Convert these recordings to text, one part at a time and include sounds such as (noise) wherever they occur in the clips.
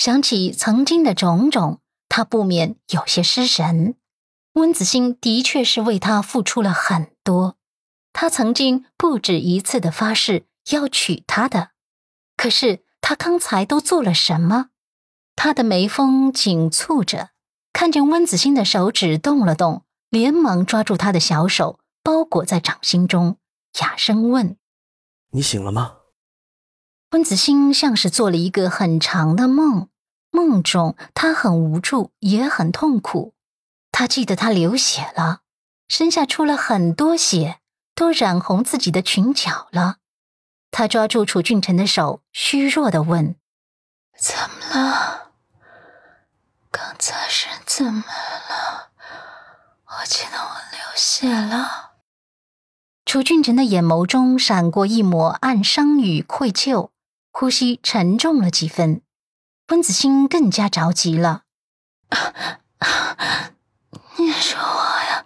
想起曾经的种种，他不免有些失神。温子欣的确是为他付出了很多，他曾经不止一次的发誓要娶她的。可是他刚才都做了什么？他的眉峰紧蹙着，看见温子欣的手指动了动，连忙抓住他的小手，包裹在掌心中，哑声问：“你醒了吗？”温子欣像是做了一个很长的梦，梦中他很无助，也很痛苦。他记得他流血了，身下出了很多血，都染红自己的裙角了。他抓住楚俊辰的手，虚弱的问：“怎么了？刚才是怎么了？我记得我流血了。”楚俊辰的眼眸中闪过一抹暗伤与愧疚，呼吸沉重了几分。温子欣更加着急了。(laughs) 你说话呀！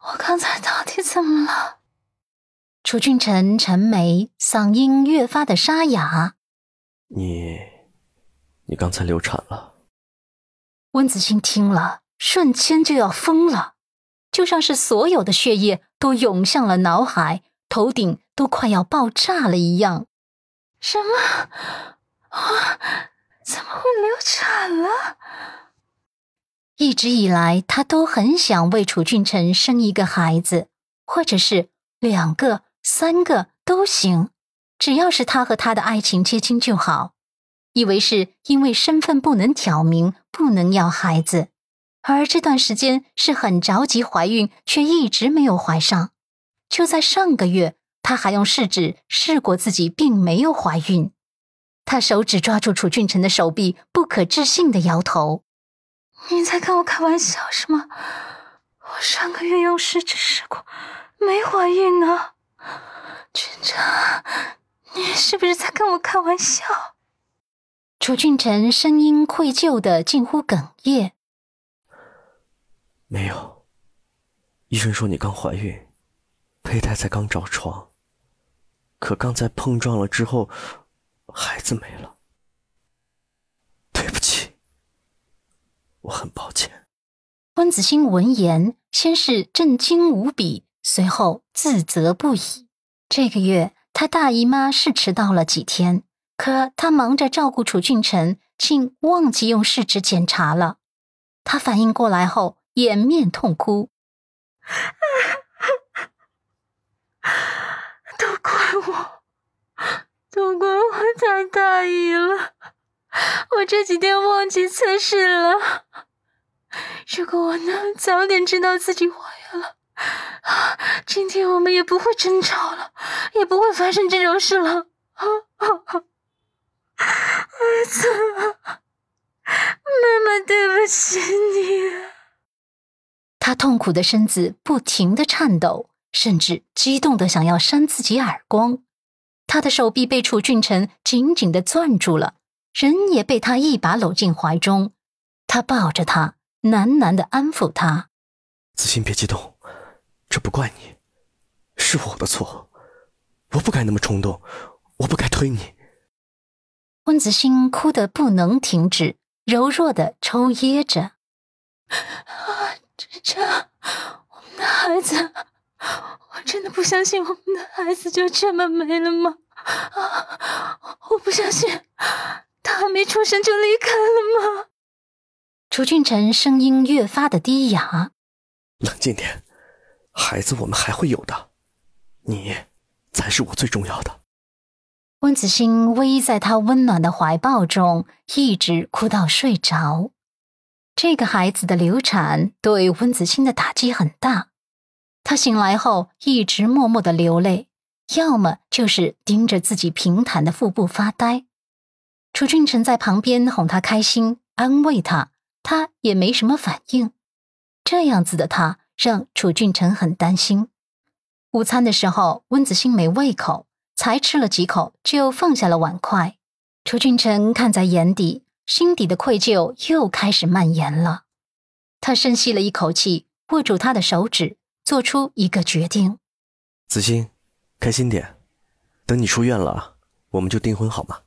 我刚才到底怎么了？楚俊辰沉眉，嗓音越发的沙哑。你，你刚才流产了。温子欣听了，瞬间就要疯了，就像是所有的血液都涌向了脑海，头顶都快要爆炸了一样。什么？我怎么会流产了？一直以来，他都很想为楚俊辰生一个孩子，或者是两个、三个都行，只要是他和他的爱情结晶就好。以为是因为身份不能挑明，不能要孩子，而这段时间是很着急怀孕，却一直没有怀上。就在上个月，他还用试纸试过自己并没有怀孕。他手指抓住楚俊辰的手臂，不可置信的摇头。你在跟我开玩笑是吗？我上个月用试纸试过，没怀孕呢。俊辰，你是不是在跟我开玩笑？楚俊辰声音愧疚的近乎哽咽。没有，医生说你刚怀孕，胚胎才刚着床，可刚才碰撞了之后，孩子没了。对不起我很抱歉。温子欣闻言，先是震惊无比，随后自责不已。这个月，他大姨妈是迟到了几天，可他忙着照顾楚俊辰，竟忘记用试纸检查了。他反应过来后，掩面痛哭：“都 (laughs) 怪我，都怪我太大意了。(laughs) ”我这几天忘记测试了。如果我能早点知道自己怀孕了，今天我们也不会争吵了，也不会发生这种事了。儿子，妈妈对不起你。他痛苦的身子不停的颤抖，甚至激动的想要扇自己耳光。他的手臂被楚俊辰紧紧的攥住了。人也被他一把搂进怀中，他抱着他，喃喃的安抚他：“子欣，别激动，这不怪你，是我的错，我不该那么冲动，我不该推你。”温子欣哭得不能停止，柔弱的抽噎着：“啊，这这，我们的孩子，我真的不相信我们的孩子就这么没了吗？啊，我不相信。”他还没出生就离开了吗？楚俊辰声音越发的低哑。冷静点，孩子我们还会有的，你才是我最重要的。温子欣偎在他温暖的怀抱中，一直哭到睡着。这个孩子的流产对温子欣的打击很大，他醒来后一直默默的流泪，要么就是盯着自己平坦的腹部发呆。楚俊辰在旁边哄他开心，安慰他，他也没什么反应。这样子的他让楚俊辰很担心。午餐的时候，温子欣没胃口，才吃了几口就放下了碗筷。楚俊辰看在眼底，心底的愧疚又开始蔓延了。他深吸了一口气，握住他的手指，做出一个决定：子欣，开心点，等你出院了，我们就订婚好吗？